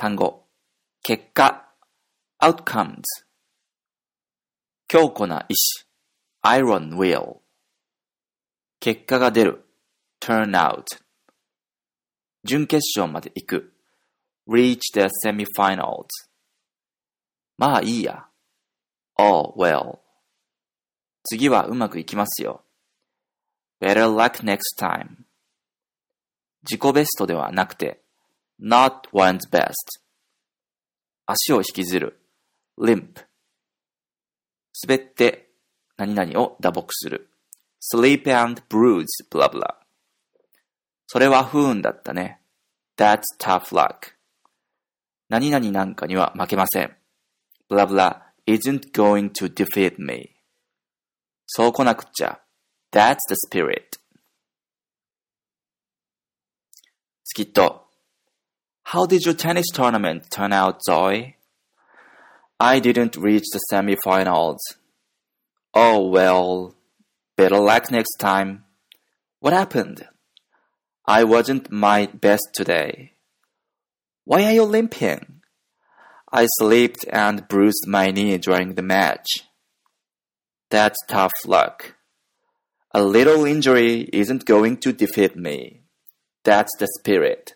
単語、結果、outcomes。強固な意志、iron will。結果が出る、turn out。準決勝まで行く、reach the semifinals。まあいいや。oh well。次はうまくいきますよ。better luck next time。自己ベストではなくて、not one's best。足を引きずる、limp。滑って何々を打撲する。sleep and bruise, blah blah. それは不運だったね。That's tough luck. 何々なんかには負けません。blah blah isn't going to defeat me. そう来なくっちゃ。That's the spirit. スキット。How did your tennis tournament turn out, Zoe? I didn't reach the semifinals. Oh well, better luck next time. What happened? I wasn't my best today. Why are you limping? I slipped and bruised my knee during the match. That's tough luck. A little injury isn't going to defeat me. That's the spirit.